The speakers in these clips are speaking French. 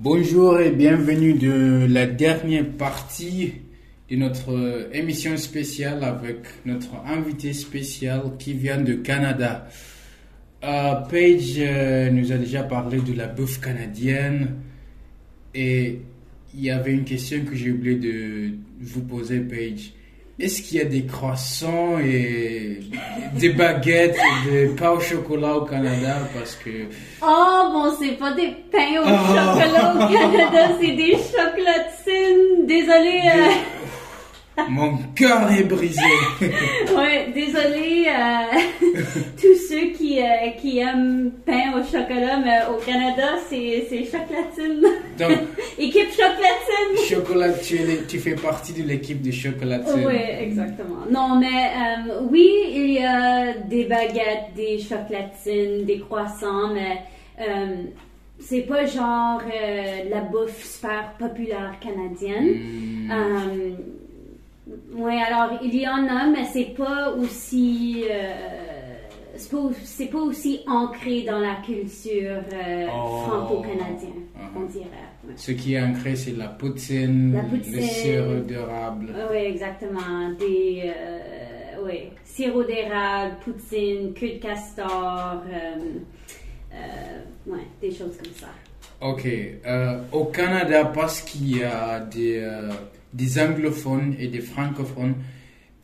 Bonjour et bienvenue de la dernière partie de notre euh, émission spéciale avec notre invité spécial qui vient de Canada. Euh, Paige euh, nous a déjà parlé de la bouffe canadienne et il y avait une question que j'ai oublié de vous poser, Paige. Est-ce qu'il y a des croissants et des baguettes et des pains au chocolat au Canada Parce que. Oh, bon, c'est pas des pains au Oh. chocolat au Canada, c'est des chocolatines. Désolé. euh, Mon cœur est brisé. ouais, désolé euh, tous ceux qui, euh, qui aiment pain au chocolat, mais au Canada, c'est c'est chocolatine. Donc, Équipe chocolatine. chocolat, tu, es- tu fais partie de l'équipe de chocolatine. Oui, exactement. Non, mais euh, oui, il y a des baguettes, des chocolatines, des croissants, mais euh, c'est pas genre la bouffe super populaire canadienne. Hmm. Oui, alors il y en a, mais c'est pas aussi. euh, c'est pas, pas aussi ancré dans la culture euh, Oh. franco-canadienne, on Uh-huh. dirait. ouais. Ce qui est ancré, c'est la poutine, La poutine. le sirop d'érable. Oui, exactement. Des, euh, oui, sirop d'érable, poutine, queue de castor, euh, euh, ouais, des choses comme ça. Ok. au Canada, parce qu'il y a des, des anglophones et des francophones,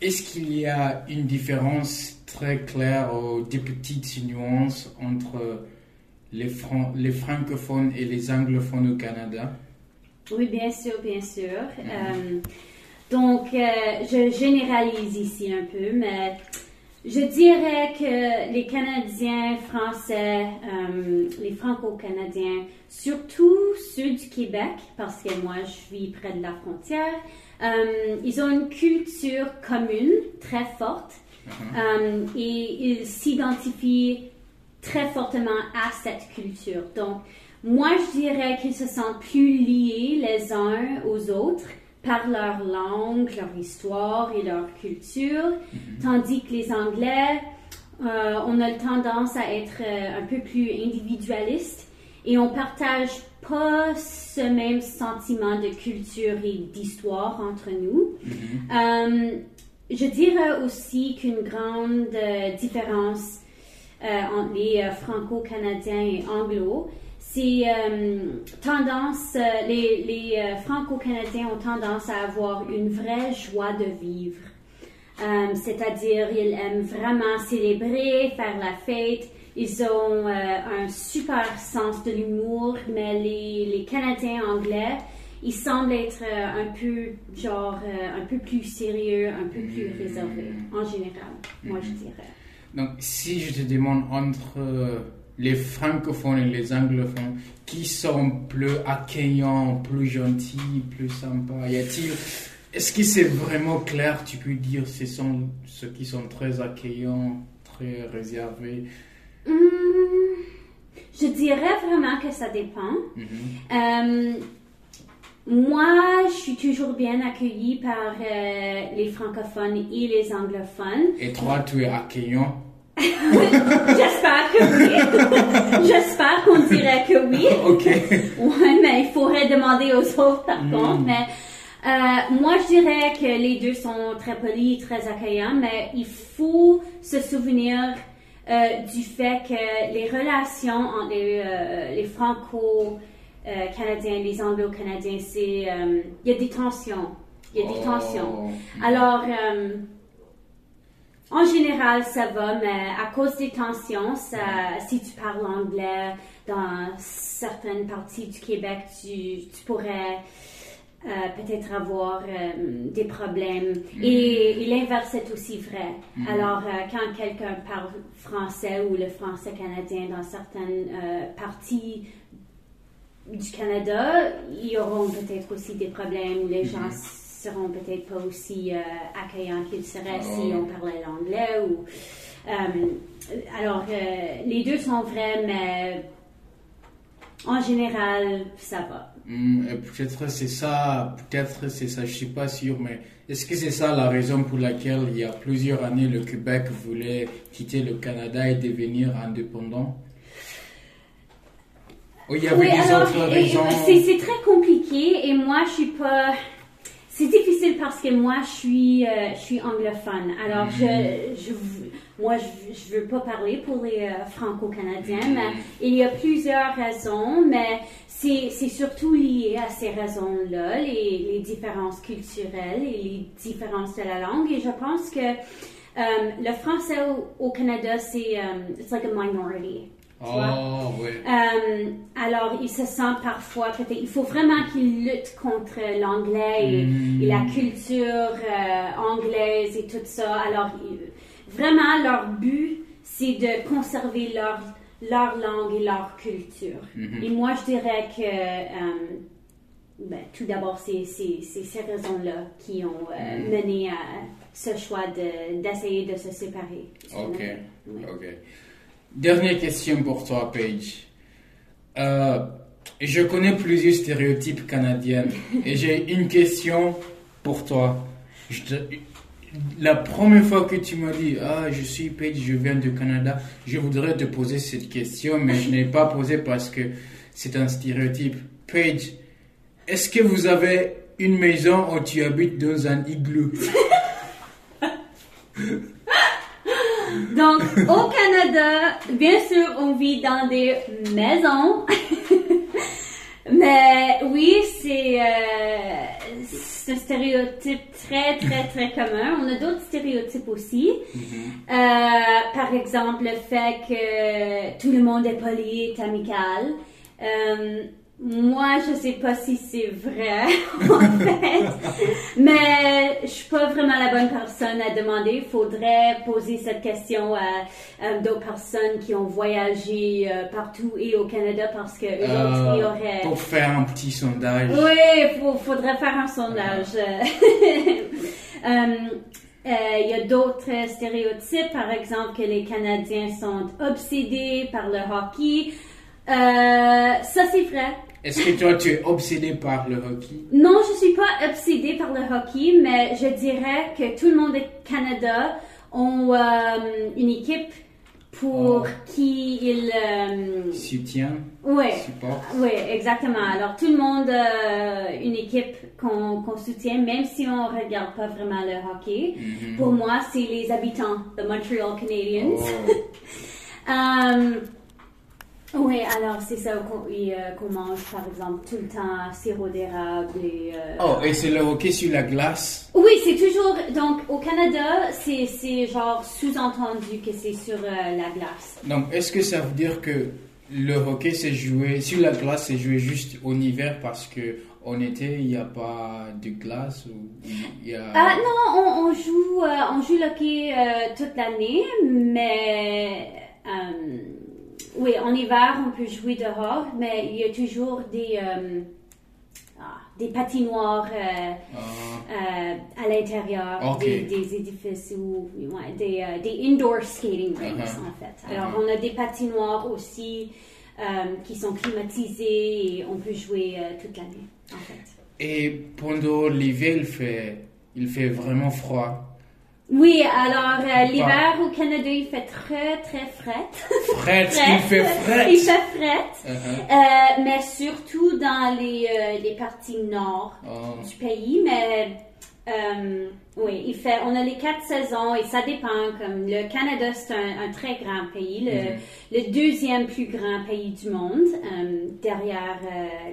est-ce qu'il y a une différence très claire ou des petites nuances entre les, fran- les francophones et les anglophones au Canada? Oui, bien sûr, bien sûr. Euh, donc, euh, je généralise ici un peu, mais je dirais que les Canadiens français, euh, les Franco-Canadiens, surtout ceux du Québec, parce que moi je vis près de la frontière, euh, ils ont une culture commune très forte euh, et ils s'identifient très fortement à cette culture. Donc, moi, je dirais qu'ils se sentent plus liés les uns aux autres par leur langue, leur histoire et leur culture, tandis que les Anglais, euh, on a tendance à être euh, un peu plus individualiste et on partage pas ce même sentiment de culture et d'histoire entre nous. Euh, je dirais aussi qu'une grande différence euh, entre les franco-canadiens et anglo, c'est tendance, les, les franco-canadiens ont tendance à avoir une vraie joie de vivre. Euh, C'est-à-dire, ils aiment vraiment célébrer, faire la fête. Ils ont euh, un super sens de l'humour, mais les, les Canadiens anglais, ils semblent être euh, un peu, genre, euh, un peu plus sérieux, un peu plus réservés, en général, moi je dirais. Donc, si je te demande entre les francophones et les anglophones, qui sont plus accueillants, plus gentils, plus sympas? Y a-t-il Est-ce que c'est vraiment clair Tu peux dire ce sont ceux qui sont très accueillants, très réservés? Hmm, je dirais vraiment que ça dépend. Euh, moi, je suis toujours bien accueillie par euh, les francophones et les anglophones. Et toi, tu es accueillant? J'espère que oui. J'espère qu'on dirait que oui. Ok. Ouais, mais il faudrait demander aux autres par contre. Mais euh, moi, je dirais que les deux sont très polis, très accueillants, mais il faut se souvenir euh, du fait que les relations entre les, euh, les franco-canadiens et les anglo-canadiens, c'est il y a des tensions. Il y a des Oh. tensions. Alors, euh, en général, ça va, mais à cause des tensions, ça, si tu parles anglais dans certaines parties du Québec, tu, tu pourrais euh, peut-être avoir euh, des problèmes. Et, et l'inverse est aussi vrai. Alors, euh, quand quelqu'un parle français ou le français canadien dans certaines parties du Canada, ils auront peut-être aussi des problèmes où les gens seront peut-être pas aussi accueillants qu'ils seraient si Oh. on parlait l'anglais ou alors les deux sont vrais mais en général ça va et peut-être c'est ça, peut-être c'est ça, je suis pas sûr, mais est-ce que c'est ça la raison pour laquelle il y a plusieurs années le Québec voulait quitter le Canada et devenir indépendant? Ou il y avait des autres raisons C'est très compliqué et moi, je suis pas. C'est difficile parce que moi, je suis, euh, je suis anglophone. Alors, je, Mhm. je, moi, je, je veux pas parler pour les euh, franco-canadiens, mais il y a plusieurs raisons, mais c'est surtout lié à ces raisons-là, les, les différences culturelles et les différences de la langue. Et je pense que euh, le français au, au Canada, c'est euh, it's like a minority. Oh, oui. Euh, alors, il se sent parfois peut-être. Il faut vraiment qu'il lutte contre l'anglais et, et la culture euh, anglaise et tout ça. Alors, il- vraiment, leur but, c'est de conserver leur, leur langue et leur culture. Mhm. Et moi, je dirais que. euh, ben, tout d'abord, c'est ces raisons-là qui ont euh, Mm. mené à ce choix de- d'essayer de, se séparer. Ok, Oui. ok. Dernière question pour toi, Paige. Euh, je connais plusieurs stéréotypes canadiens et j'ai une question pour toi. La première fois que tu m'as dit Ah, je suis Paige, je viens du Canada, je voudrais te poser cette question, mais je n'ai pas posé parce que c'est un stéréotype. Paige, est-ce que vous avez une maison où tu habites dans un igloo? Donc, au Canada, bien sûr, on vit dans des maisons. Mais oui, c'est euh, un stéréotype très, très, très commun. On a d'autres stéréotypes aussi. Euh, par exemple, le fait que tout le monde est poli, est amical. Euh, moi, je sais pas si c'est vrai, en fait. Mais je suis pas vraiment la bonne personne à demander. Il faudrait poser cette question à, à d'autres personnes qui ont voyagé euh, partout et au Canada parce que eux autres, ils Euh, auraient... Pour faire un petit sondage. Oui, il faudrait faire un sondage. Euh, Il y a d'autres stéréotypes, par exemple que les Canadiens sont obsédés par le hockey. Euh, ça, c'est vrai. Est-ce que toi, tu es obsédé par le hockey? Non, je suis pas obsédée par le hockey, mais je dirais que tout le monde au Canada ont euh, une équipe pour Oh. qui ils... euh, Soutien ouais. Support Oui, exactement. Alors, tout le monde a une équipe qu'on soutient, même si on regarde pas vraiment le hockey. Mhm. Pour moi, c'est les habitants, the Montreal Canadiens. Oh. Euh, oui, alors c'est ça qu'on euh, qu'on mange, par exemple, tout le temps, sirop d'érable et... euh, Oh, et c'est le hockey sur la glace? Oui, c'est toujours... Donc, au Canada, c'est c'est genre sous-entendu que c'est sur euh, la glace. Donc, est-ce que ça veut dire que le hockey s'est joué sur la glace, c'est joué juste en hiver parce que en été il n'y a pas de glace ou il y a. Ah non, on, on joue, euh, on joue le hockey euh, toute l'année, mais euh, oui, en hiver on peut jouer dehors, mais il y a toujours des euh, ah, des patinoires euh, Ah, euh, à l'intérieur des, des édifices ou ouais, des, des indoor skating rinks Uh-huh. en fait. Alors Uh-huh. on a des patinoires aussi qui sont climatisées et on peut jouer toute l'année en fait. Et pendant l'hiver, il fait, il fait vraiment froid. Oui, alors euh, l'hiver au Canada, il fait très très frais. Fret, il fait fret Il fait frais. Uh-huh. Euh, mais surtout dans les, euh, les parties nord Oh. du pays. Mais oui, il fait. On a les quatre saisons et ça dépend. Comme le Canada, c'est un, un très grand pays, le, Mhm. le deuxième plus grand pays du monde, derrière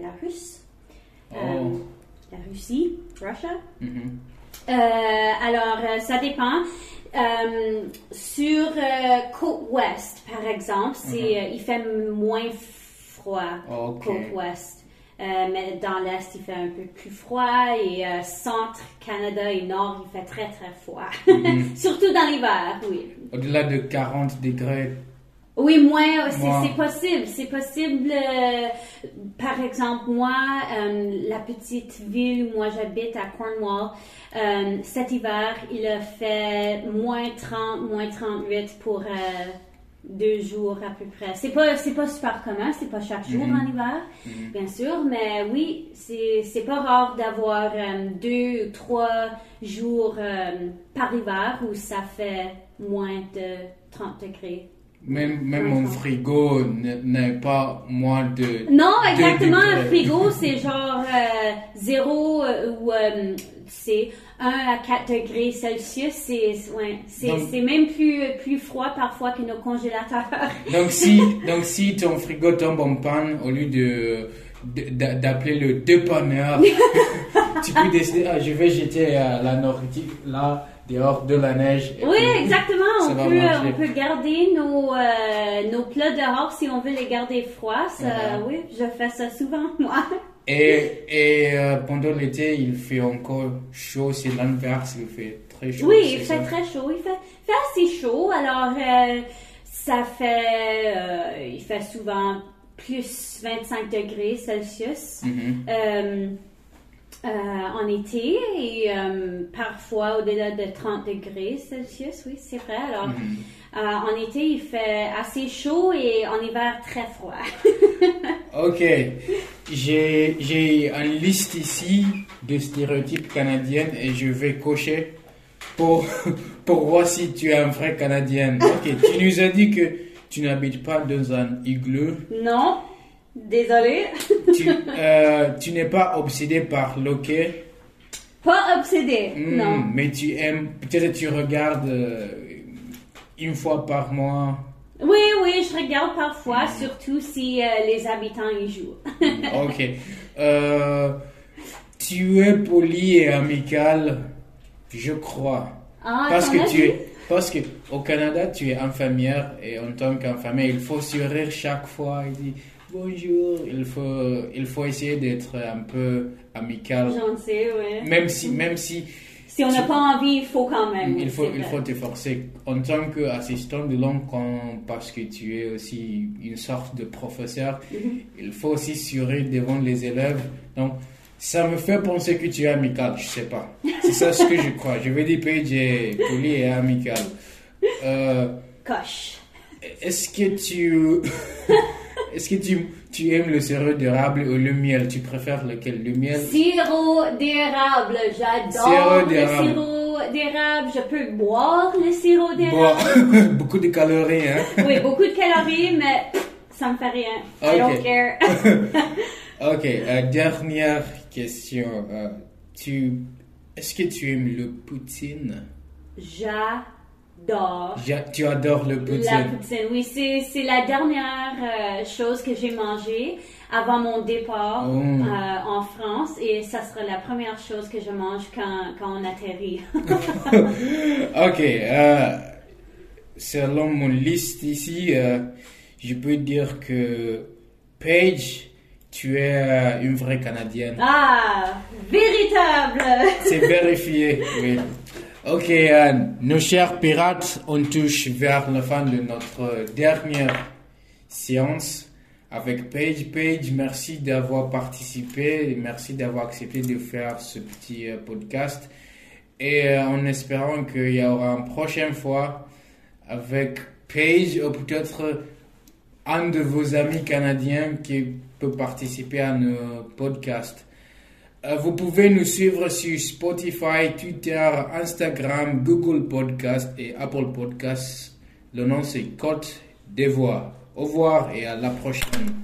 la Russe, Oh. la Russie, Russia. Euh, alors, euh, ça dépend. Euh, sur euh, côte ouest, par exemple, c'est, Mhm. euh, il fait moins froid Ok. côte ouest. Euh, mais dans l'est, il fait un peu plus froid et euh, centre Canada et nord, il fait très très froid. Mhm. Surtout dans l'hiver, oui. Au-delà de 40 degrés. Oui, moins, c'est Moins. c'est possible. C'est possible. euh, par exemple, moi, euh, la petite ville où moi j'habite à Cornwall, euh, cet hiver, il a fait moins 30, moins 38 pour euh, deux jours à peu près. C'est pas, c'est pas super commun, c'est pas chaque jour en hiver, Mhm. bien sûr, mais oui, c'est c'est pas rare d'avoir euh, deux ou trois jours euh, par hiver où ça fait moins de 30 degrés. Même, même mon frigo n'est pas moins de. Non, exactement. Un frigo, c'est genre 0 ou c'est 1 à 4 degrés Celsius. C'est ouais, même plus, plus froid parfois que nos congélateurs. donc, si, donc, si ton frigo tombe en panne, au lieu de d'appeler le dépanneur. tu peux décider, ah, je vais jeter la nourriture là, dehors de la neige. Oui, exactement. On peut, on peut, garder nos, euh, nos plats dehors si on veut les garder froids. Uh-huh. Oui, je fais ça souvent, moi. Et, et euh, pendant l'été, il fait encore chaud, c'est l'inverse, il fait très chaud. Oui, il fait très chaud, il fait, fait assez chaud, alors euh, ça fait, il fait souvent plus 25 degrés Celsius mm-hmm. euh, euh, en été et euh, parfois au-delà de 30 degrés Celsius, oui, c'est vrai. Alors, mm-hmm. en été, il fait assez chaud et en hiver, très froid. ok. J'ai une liste ici de stéréotypes canadiens et je vais cocher pour, pour voir si tu es un vrai Canadien. Ok, tu nous as dit que tu n'habites pas dans un igloo Non, désolé. Euh, tu, n'es pas obsédé par l'hockey? Pas obsédé, hmm, non. Mais tu aimes, peut-être tu regardes euh, une fois par mois. Oui, oui, je regarde parfois, hmm. surtout si euh, les habitants y jouent. ok. tu es poli et amical, je crois. Ah, parce que tu es parce qu'au Canada, tu es infirmière et en tant qu'infirmière, il faut sourire chaque fois. Il dit bonjour. Il faut, il faut essayer d'être un peu amical. Gentil, oui. Même si, même si. Si on n'a pas envie, il faut quand même. Il faut, il faut te forcer. En tant qu'assistant de langue, parce que tu es aussi une sorte de professeur, mhm. il faut aussi sourire devant les élèves. Donc, ça me fait penser que tu es amical, je sais pas. C'est ça ce que je crois. Je vais dire Paige est poli et amical. Euh, Coche. Est-ce que tu. Est-ce que tu, tu, aimes le sirop d'érable ou le miel? Tu préfères lequel? Le miel? Sirop d'érable, j'adore le sirop d'érable. Je peux boire le sirop d'érable. beaucoup de calories, hein? Oui, beaucoup de calories, mais ça me fait rien. I don't care. ok, euh, dernière question. Euh, tu, est-ce que tu aimes le poutine? J'adore. Tu adores le poutine. La poutine, oui, c'est la dernière euh, chose que j'ai mangée avant mon départ oh. en France et ça sera la première chose que je mange quand, quand on atterrit. ok, selon mon liste ici, je peux dire que Paige, tu es euh, une vraie Canadienne. Ah, véritable. C'est vérifié, oui. Ok, euh, nos chers pirates, on touche vers la fin de notre dernière séance avec Paige. Paige, merci d'avoir participé, merci d'avoir accepté de faire ce petit euh, podcast. Et en espérant qu'il y aura une prochaine fois avec Paige, ou peut-être un de vos amis canadiens qui peut participer à nos podcasts. Euh, vous pouvez nous suivre sur Spotify, Twitter, Instagram, Google Podcast et Apple Podcast. Le nom c'est Côte Voix. Au revoir et à la prochaine.